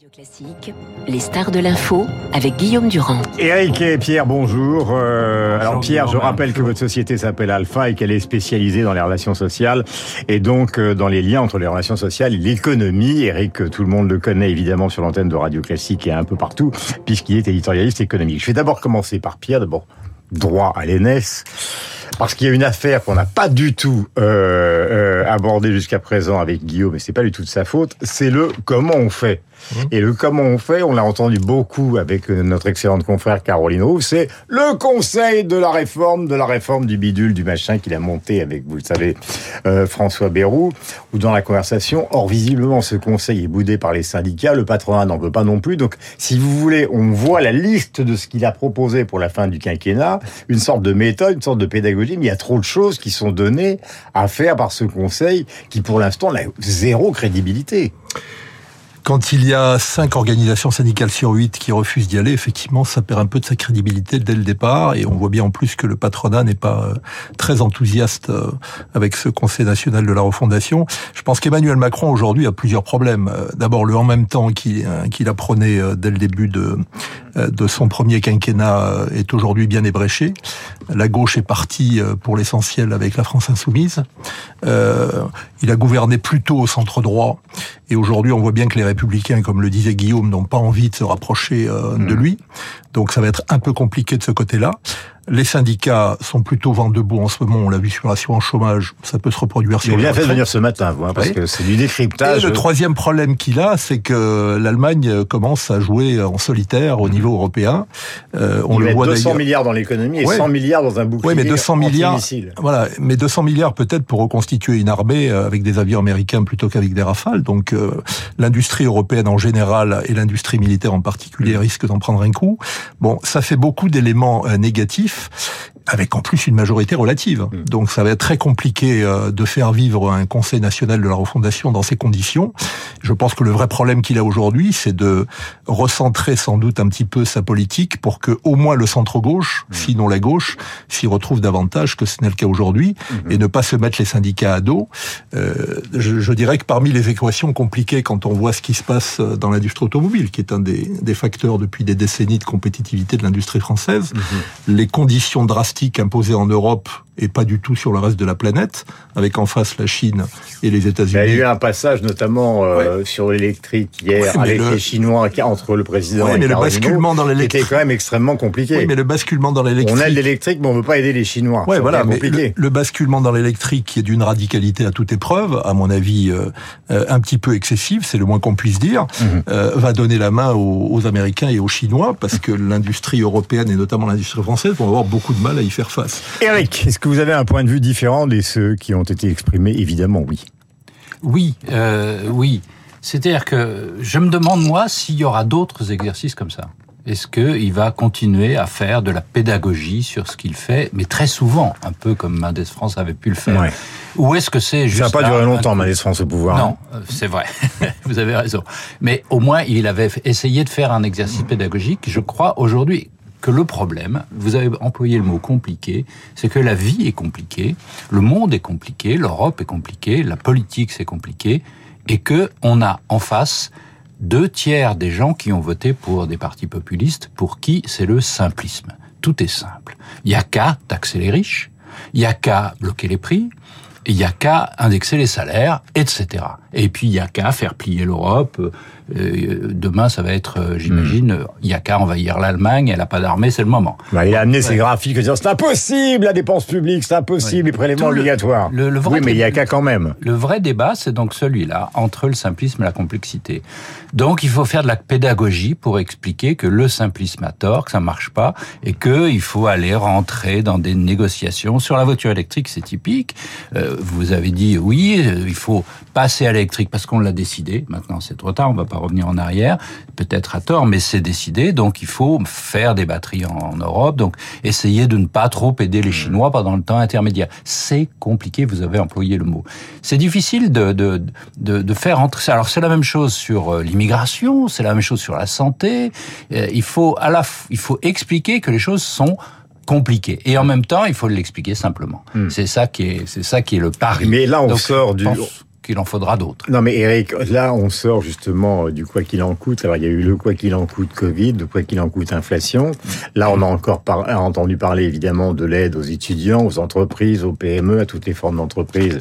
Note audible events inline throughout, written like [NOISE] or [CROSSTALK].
Radio Classique, les stars de l'info avec Guillaume Durand. Eric et Pierre, bonjour. Euh, alors Pierre, je rappelle que votre société s'appelle Alpha et qu'elle est spécialisée dans les relations sociales et donc euh, dans les liens entre les relations sociales et l'économie. Eric, tout le monde le connaît évidemment sur l'antenne de Radio Classique et un peu partout puisqu'il est éditorialiste économique. Je vais d'abord commencer par Pierre, d'abord droit à l'ENS parce qu'il y a une affaire qu'on n'a pas du tout euh, euh, abordée jusqu'à présent avec Guillaume, mais c'est pas du tout de sa faute. C'est le comment on fait. Mmh. Et le comment on fait, on l'a entendu beaucoup avec euh, notre excellente confrère Caroline Roux, c'est le conseil de la réforme, de la réforme du bidule, du machin qu'il a monté avec, vous le savez, euh, François Bayrou, ou dans la conversation. Or, visiblement, ce conseil est boudé par les syndicats, le patronat n'en veut pas non plus. Donc, si vous voulez, on voit la liste de ce qu'il a proposé pour la fin du quinquennat, une sorte de méthode, une sorte de pédagogie, mais il y a trop de choses qui sont données à faire par ce conseil qui, pour l'instant, n'a zéro crédibilité. Quand il y a cinq organisations syndicales sur huit qui refusent d'y aller, effectivement, ça perd un peu de sa crédibilité dès le départ. Et on voit bien en plus que le patronat n'est pas euh, très enthousiaste euh, avec ce Conseil national de la refondation. Je pense qu'Emmanuel Macron aujourd'hui a plusieurs problèmes. Euh, d'abord, le en même temps qu'il qu apprenait dès le début de, de son premier quinquennat est aujourd'hui bien ébréché. La gauche est partie pour l'essentiel avec la France insoumise. Euh, il a gouverné plutôt au centre droit. Et aujourd'hui, on voit bien que les républicains, comme le disait Guillaume, n'ont pas envie de se rapprocher euh, de mmh. lui. Donc ça va être un peu compliqué de ce côté-là. Les syndicats sont plutôt vent debout en ce moment. On l'a vu sur l'assurance chômage. Ça peut se reproduire sur. Il bien fait de venir ce matin, vous, hein, parce oui. que c'est du décryptage. Et le troisième problème qu'il a, c'est que l'Allemagne commence à jouer en solitaire au niveau européen. Euh, on Il le voit 200 milliards dans l'économie et ouais. 100 milliards dans un bouclier. Oui, mais 200 milliards. Voilà, mais 200 milliards peut-être pour reconstituer une armée euh, avec des avions américains plutôt qu'avec des rafales. Donc euh, l'industrie européenne en général et l'industrie militaire en particulier mmh. risquent d'en prendre un coup. Bon, ça fait beaucoup d'éléments euh, négatifs avec en plus une majorité relative. Mmh. Donc ça va être très compliqué euh, de faire vivre un Conseil national de la refondation dans ces conditions. Je pense que le vrai problème qu'il a aujourd'hui, c'est de recentrer sans doute un petit peu sa politique pour que au moins le centre-gauche, mmh. sinon la gauche, s'y retrouve davantage que ce n'est le cas aujourd'hui, mmh. et ne pas se mettre les syndicats à dos. Euh, je, je, dirais que parmi les équations compliquées quand on voit ce qui se passe dans l'industrie automobile, qui est un des, des, facteurs depuis des décennies de compétitivité de l'industrie française, les conditions drastiques imposées en Europe et pas du tout sur le reste de la planète, avec en face la Chine et les États-Unis. Il y a eu un passage notamment euh, ouais. sur l'électrique hier ouais, avec le... les Chinois entre le président ouais, et mais le basculement dans l'électrique était quand même extrêmement compliqué. Oui, mais le basculement dans l'électrique. On aide l'électrique, mais on veut pas aider les Chinois. Ouais, voilà. Mais le, le, basculement dans l'électrique qui est d'une radicalité à toute épreuve, à mon avis euh, euh, un petit peu excessive, c'est le moins qu'on puisse dire, mm -hmm. va donner la main aux, aux, Américains et aux Chinois parce que l'industrie européenne et notamment l'industrie française vont avoir beaucoup de mal à y faire face. Eric, est-ce que vous avez un point de vue différent de ceux qui ont été exprimés Évidemment, oui. Oui, euh, oui. C'est-à-dire que je me demande, moi, s'il y aura d'autres exercices comme ça. Est-ce qu'il va continuer à faire de la pédagogie sur ce qu'il fait, mais très souvent, un peu comme Mendes France avait pu le faire ouais. Ou est-ce que c'est juste... Ça n'a pas duré longtemps, Mendes France, au pouvoir. Non, hein. c'est vrai. [LAUGHS] Vous avez raison. Mais au moins, il avait essayé de faire un exercice pédagogique. Je crois aujourd'hui, que le problème, vous avez employé le mot compliqué, c'est que la vie est compliquée, le monde est compliqué, l'Europe est compliquée, la politique c'est compliqué, et que on a en face deux tiers des gens qui ont voté pour des partis populistes, pour qui c'est le simplisme. Tout est simple. Il y a qu'à taxer les riches, il y a qu'à bloquer les prix, il y a qu'à indexer les salaires, etc. Et puis il y a qu'à faire plier l'Europe. Euh, demain, ça va être, euh, j'imagine, il y a qu'à envahir l'Allemagne. Elle n'a pas d'armée, c'est le moment. Bah, il a amené ouais. ses graphiques, disant c'est impossible la dépense publique, c'est impossible ouais. les prélèvements Tout obligatoires. Le, le, vrai oui, mais il y a qu'à quand même. Le vrai débat, c'est donc celui-là entre le simplisme et la complexité. Donc, il faut faire de la pédagogie pour expliquer que le simplisme a tort, que ça marche pas, et que il faut aller rentrer dans des négociations sur la voiture électrique. C'est typique. Euh, vous avez dit oui, il faut passer à l'électrique parce qu'on l'a décidé. Maintenant, c'est trop tard. On va pas revenir en arrière, peut-être à tort, mais c'est décidé. Donc il faut faire des batteries en, Europe. Donc essayer de ne pas trop aider les Chinois pendant le temps intermédiaire. C'est compliqué. Vous avez employé le mot. C'est difficile de, de, de, de, faire entrer ça. Alors c'est la même chose sur l'immigration, c'est la même chose sur la santé. Il faut à la, il faut expliquer que les choses sont compliquées et en même temps il faut l'expliquer simplement. Hmm. C'est ça qui est, c'est ça qui est le pari. Mais là on Donc, sort du. Pense, qu'il en faudra d'autres. Non mais Eric, là on sort justement du quoi qu'il en coûte. Alors il y a eu le quoi qu'il en coûte Covid, le quoi qu'il en coûte inflation. Là on a encore entendu parler évidemment de l'aide aux étudiants, aux entreprises, aux PME, à toutes les formes d'entreprises.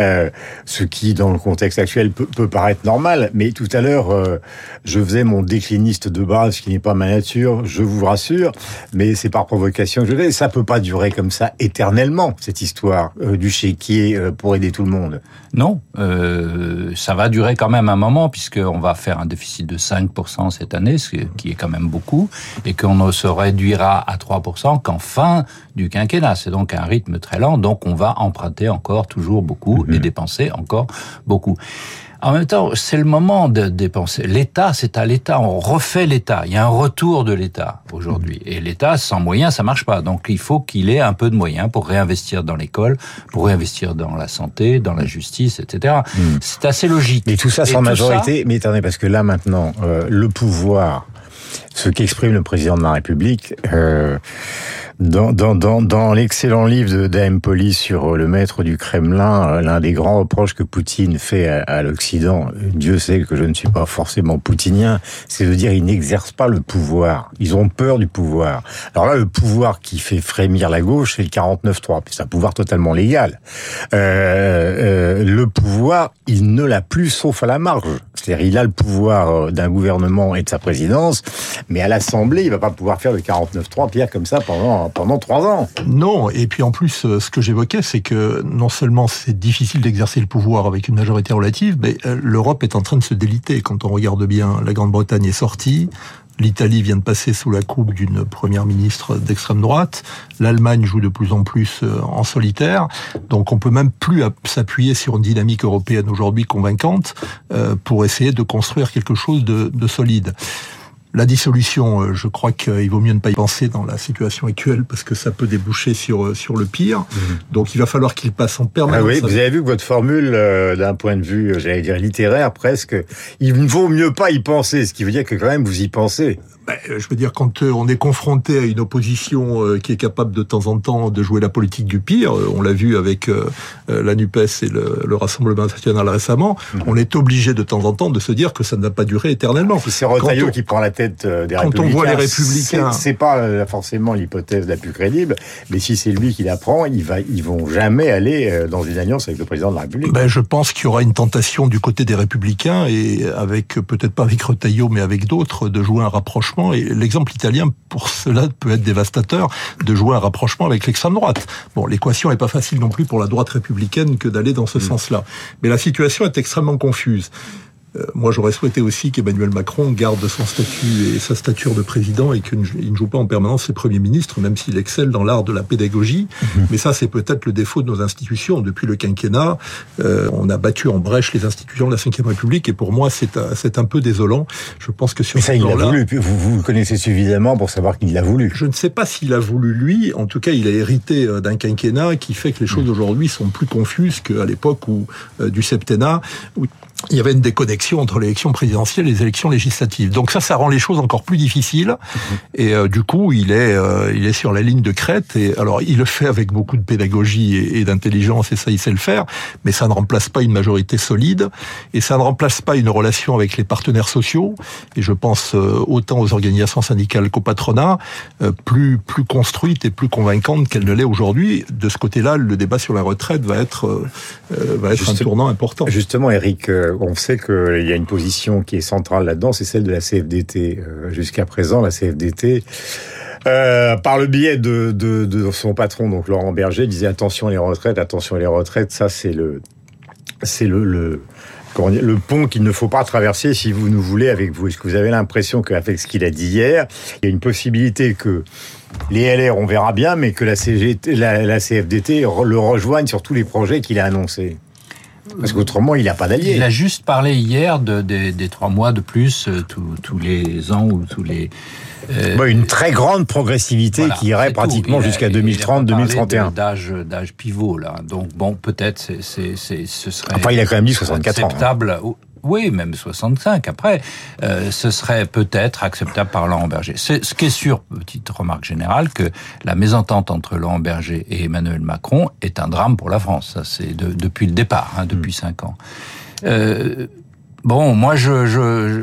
Euh, ce qui dans le contexte actuel peut, peut paraître normal. Mais tout à l'heure euh, je faisais mon décliniste de base, qui n'est pas ma nature, je vous rassure, mais c'est par provocation que je fais. Ça peut pas durer comme ça éternellement cette histoire euh, du chéquier euh, pour aider tout le monde. Non, euh, ça va durer quand même un moment puisqu'on va faire un déficit de 5% cette année, ce qui est quand même beaucoup, et qu'on ne se réduira à 3% qu'en fin du quinquennat. C'est donc un rythme très lent, donc on va emprunter encore toujours beaucoup et mhm. dépenser encore beaucoup. En même temps, c'est le moment de dépenser. L'État, c'est à l'État. On refait l'État. Il y a un retour de l'État aujourd'hui. Et l'État, sans moyens, ça marche pas. Donc, il faut qu'il ait un peu de moyens pour réinvestir dans l'école, pour réinvestir dans la santé, dans la justice, etc. Hmm. C'est assez logique. Mais tout ça sans majorité. Mais attendez, parce que là, maintenant, euh, le pouvoir, ce qu'exprime le président de la République, euh, dans, dans, dans, dans l'excellent livre de d'A.M. Poli sur euh, le maître du Kremlin, euh, l'un des grands reproches que Poutine fait à, l'Occident, Dieu sait que je ne suis pas forcément poutinien, c'est de dire ils n'exercent pas le pouvoir. Ils ont peur du pouvoir. Alors là, le pouvoir qui fait frémir la gauche, c'est le 49-3. C'est un pouvoir totalement légal. Euh, euh, le pouvoir, il ne l'a plus sauf à la marge. C'est-à-dire, il a le pouvoir d'un gouvernement et de sa présidence, mais à l'Assemblée, il va pas pouvoir faire le 49-3, Pierre, comme ça pendant pendant trois ans. Non, et puis en plus, euh, ce que j'évoquais, c'est que non seulement c'est difficile d'exercer le pouvoir avec une majorité relative, mais euh, l'Europe est en train de se déliter. Quand on regarde bien, la Grande-Bretagne est sortie, L'Italie vient de passer sous la coupe d'une première ministre d'extrême droite. L'Allemagne joue de plus en plus euh, en solitaire. Donc on peut même plus s'appuyer sur une dynamique européenne aujourd'hui convaincante pour essayer de construire quelque chose de, de solide. La dissolution, euh, je crois qu'il vaut mieux ne pas y penser dans la situation actuelle parce que ça peut déboucher sur euh, sur le pire. Mhm. Donc il va falloir qu'il passe en permanence. Ah oui, vous avez vu que votre formule, euh, d'un point de vue, j'allais dire littéraire presque, il ne vaut mieux pas y penser, ce qui veut dire que quand même vous y pensez. Ben, je veux dire, quand on est confronté à une opposition qui est capable de temps en temps de jouer la politique du pire, on l'a vu avec la NUPES et le, Rassemblement national récemment, mhm. on est obligé de temps en temps de se dire que ça ne va pas durer éternellement. C'est Retailleau qui prend la tête des quand Républicains. Quand on voit les Républicains... C'est pas forcément l'hypothèse la plus crédible, mais si c'est lui qui la prend, il va, ils vont jamais aller dans une alliance avec le président de la République. Ben, je pense qu'il y aura une tentation du côté des Républicains, et avec, peut-être pas avec Retailleau, mais avec d'autres, de jouer un rapprochement et l'exemple italien, pour cela, peut être dévastateur de jouer un rapprochement avec l'extrême droite. Bon, l'équation n'est pas facile non plus pour la droite républicaine que d'aller dans ce mm. sens-là. Mais la situation est extrêmement confuse. Euh, moi, j'aurais souhaité aussi qu'Emmanuel Macron garde son statut et sa stature de président et qu'il ne joue pas en permanence ses premiers ministres, même s'il excelle dans l'art de la pédagogie. Mhm. Mais ça, c'est peut-être le défaut de nos institutions. Depuis le quinquennat, euh, on a battu en brèche les institutions de la Ve République et pour moi, c'est un, un peu désolant. Je pense que sur Mais ça, il l'a voulu. Vous, vous connaissez suffisamment pour savoir qu'il l'a voulu. Je ne sais pas s'il a voulu lui. En tout cas, il a hérité euh, d'un quinquennat qui fait que les choses mhm. aujourd'hui sont plus confuses qu'à l'époque où du septennat, où il y avait une déconnexion entre l'élection présidentielle et les élections législatives. Donc ça, ça rend les choses encore plus difficiles. Mhm. Et euh, du coup, il est, euh, il est sur la ligne de crête. Et alors, il le fait avec beaucoup de pédagogie et, d'intelligence, et ça, il sait le faire. Mais ça ne remplace pas une majorité solide, et ça ne remplace pas une relation avec les partenaires sociaux. Et je pense euh, autant aux organisations syndicales qu'au patronat, plus plus construite et plus convaincante qu'elle ne l'est aujourd'hui. De ce côté-là, le débat sur la retraite va être va être un tournant important. Justement, Eric on sait qu'il y a une position qui est centrale là-dedans, c'est celle de la CFDT. Euh, jusqu'à présent, la CFDT, euh, par le biais de, son patron, donc Laurent Berger, disait attention les retraites, attention les retraites. Ça, c'est le, c'est le, le, pont qu'il ne faut pas traverser si vous nous voulez avec vous. Est-ce que vous avez l'impression qu'avec ce qu'il a dit hier, il y a une possibilité que les LR, on verra bien, mais que la, CGT, la CFDT le rejoigne sur tous les projets qu'il a annoncés? Parce qu'autrement, il n'a pas d'allié. Il a juste parlé hier de, des trois mois de plus euh, tous les ans ou tous les... Euh, une très grande progressivité qui irait pratiquement jusqu'à 2030-2031. D'âge, d'âge pivot là. Donc bon, peut-être c'est, c'est, ce serait. Enfin, il a quand même dit 64 ans. Hein. Oui, même 65 après, euh, ce serait peut-être acceptable par Laurent Berger. C'est ce qui est sûr, petite remarque générale, que la mésentente entre Laurent Berger et Emmanuel Macron est un drame pour la France. Ça, c'est depuis le départ, hein, depuis mm. cinq ans. Euh, bon, moi, je, je, je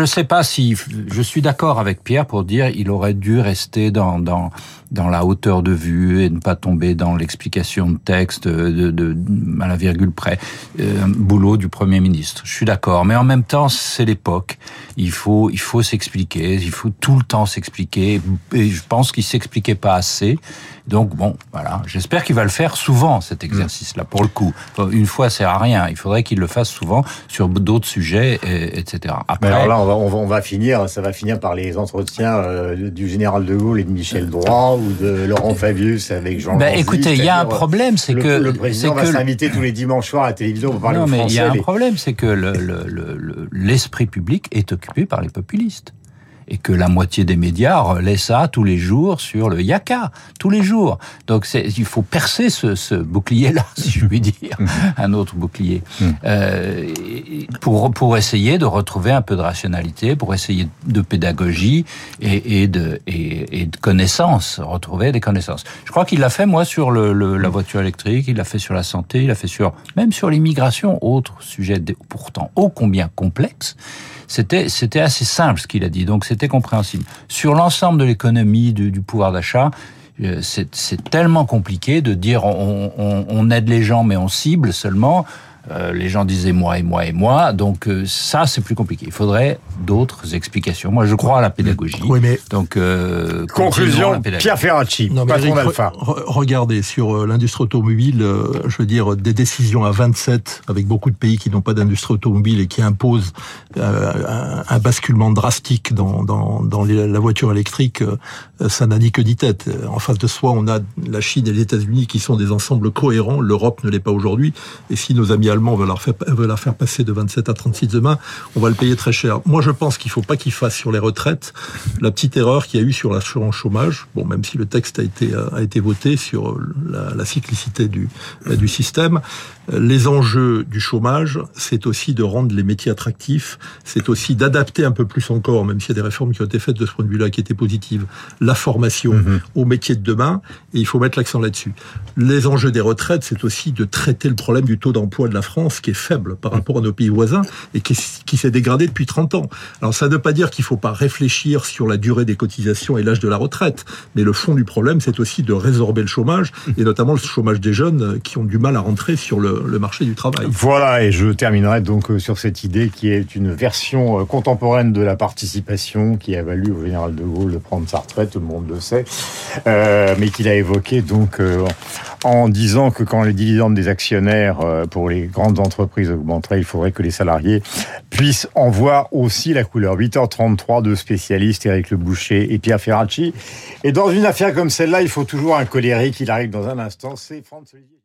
ne sais pas si je suis d'accord avec Pierre pour dire il aurait dû rester dans, dans, dans la hauteur de vue et ne pas tomber dans l'explication de texte de, de, à la virgule près, euh, boulot du Premier ministre. Je suis d'accord, mais en même temps, c'est l'époque. Il faut, il faut s'expliquer, il faut tout le temps s'expliquer. Et je pense qu'il s'expliquait pas assez. Donc bon, voilà. J'espère qu'il va le faire souvent cet exercice-là. Pour le coup, une fois, c'est à rien. Il faudrait qu'il le fasse souvent sur d'autres sujets, et, etc. Après, alors là, on va, on va, on va finir. Ça va finir par les entretiens euh, du général de Gaulle et de Michel Droit ou de Laurent Fabius avec Jean. Ben, écoutez, il y a un problème, c'est que le président va s'inviter tous les dimanches soirs à la télévision pour parler non, mais il y a un problème, c'est que l'esprit le, public est occupé par les populistes et que la moitié des médias relaient ça tous les jours sur le yaka, tous les jours. Donc il faut percer ce, ce bouclier-là, [LAUGHS] si je puis dire, mm. un autre bouclier, mm. euh, pour, pour essayer de retrouver un peu de rationalité, pour essayer de pédagogie et, et de, et, et, de connaissances, retrouver des connaissances. Je crois qu'il l'a fait, moi, sur le, le, la voiture électrique, il l'a fait sur la santé, il l'a fait sur même sur l'immigration, autre sujet pourtant ô combien complexe. C'était c'était assez simple ce qu'il a dit, donc c'était compréhensible. Sur l'ensemble de l'économie, du, pouvoir d'achat, euh, c'est tellement compliqué de dire on, on, on, aide les gens mais on cible seulement. Euh, les gens disaient moi et moi et moi, donc euh, ça c'est plus compliqué. Il faudrait d'autres explications. Moi je crois à la pédagogie. Oui, mais donc euh, conclusion, Pierre Ferracci, non, patron d'Alpha. regardez sur l'industrie automobile, je veux dire des décisions à 27 avec beaucoup de pays qui n'ont pas d'industrie automobile et qui imposent un, basculement drastique dans, dans, dans la voiture électrique, ça n'a ni que ni tête. En face de soi, on a la Chine et les États-Unis qui sont des ensembles cohérents. L'Europe ne l'est pas aujourd'hui. Et si nos amis allemands veulent la, faire, la faire passer de 27 à 36 demain, on va le payer très cher. Moi, je pense qu'il faut pas qu'il fasse sur les retraites la petite erreur qu'il y a eu sur l'assurance chômage. Bon, même si le texte a été a été voté sur la, la cyclicité du du système, les enjeux du chômage, c'est aussi de rendre les métiers attractifs, c'est aussi d'adapter un peu plus encore, même s'il y a des réformes qui ont été faites de ce point de vue-là qui étaient positives, la formation mhm. aux métiers de demain, et il faut mettre l'accent là-dessus. Les enjeux des retraites, c'est aussi de traiter le problème du taux d'emploi de la France, qui est faible par rapport à nos pays voisins, et qui, s'est dégradé depuis 30 ans. Alors ça ne veut pas dire qu'il ne faut pas réfléchir sur la durée des cotisations et l'âge de la retraite, mais le fond du problème, c'est aussi de résorber le chômage, et notamment le chômage des jeunes qui ont du mal à rentrer sur le le, marché du travail. Voilà, et je terminerai donc euh, sur cette idée qui est une version euh, contemporaine de la participation qui a valu au général de Gaulle de prendre sa retraite, tout le monde le sait, euh, mais qu'il a évoqué donc en disant que quand les dividendes des actionnaires pour les grandes entreprises augmenteraient, il faudrait que les salariés puissent en voir aussi la couleur. 8h33, deux spécialistes, Éric Le Boucher et Pierre Ferracci. Et dans une affaire comme celle-là, il faut toujours un colérique, il arrive dans un instant, c'est Olivier.